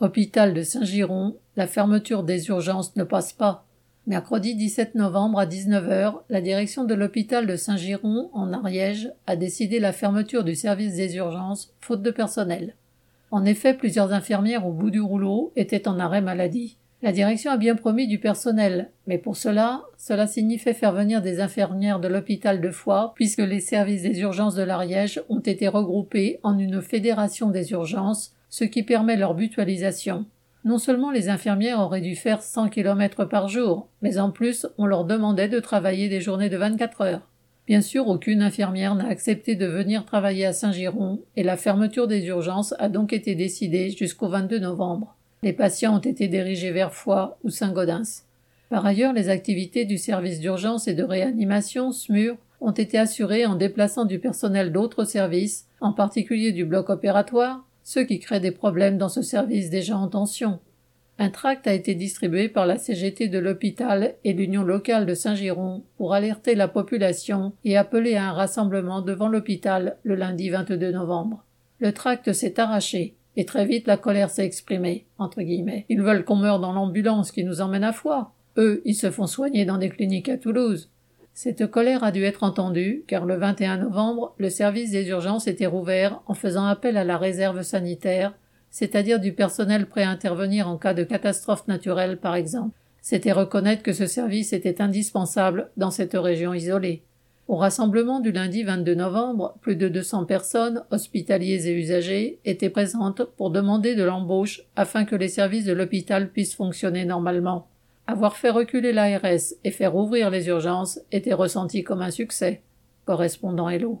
Hôpital de Saint-Giron, la fermeture des urgences ne passe pas. Mercredi 17 novembre à 19h, la direction de l'hôpital de Saint-Giron, en Ariège, a décidé la fermeture du service des urgences, faute de personnel. En effet, plusieurs infirmières au bout du rouleau étaient en arrêt maladie. La direction a bien promis du personnel, mais pour cela, cela signifiait faire venir des infirmières de l'hôpital de Foix, puisque les services des urgences de l'Ariège ont été regroupés en une fédération des urgences, ce qui permet leur mutualisation. Non seulement les infirmières auraient dû faire 100 km par jour, mais en plus on leur demandait de travailler des journées de 24 heures. Bien sûr, aucune infirmière n'a accepté de venir travailler à Saint-Giron et la fermeture des urgences a donc été décidée jusqu'au 22 novembre. Les patients ont été dirigés vers Foix ou Saint-Gaudens. Par ailleurs, les activités du service d'urgence et de réanimation SMUR ont été assurées en déplaçant du personnel d'autres services, en particulier du bloc opératoire, ce qui crée des problèmes dans ce service déjà en tension. Un tract a été distribué par la CGT de l'hôpital et l'Union locale de Saint-Giron pour alerter la population et appeler à un rassemblement devant l'hôpital le lundi 22 novembre. Le tract s'est arraché et très vite la colère s'est exprimée, entre guillemets. Ils veulent qu'on meure dans l'ambulance qui nous emmène à Foix. Eux, ils se font soigner dans des cliniques à Toulouse. Cette colère a dû être entendue, car le 21 novembre, le service des urgences était rouvert en faisant appel à la réserve sanitaire, c'est-à-dire du personnel prêt à intervenir en cas de catastrophe naturelle, par exemple. C'était reconnaître que ce service était indispensable dans cette région isolée. Au rassemblement du lundi 22 novembre, plus de 200 personnes, hospitaliers et usagers, étaient présentes pour demander de l'embauche afin que les services de l'hôpital puissent fonctionner normalement. Avoir fait reculer l'ARS et faire ouvrir les urgences était ressenti comme un succès. Correspondant Hello.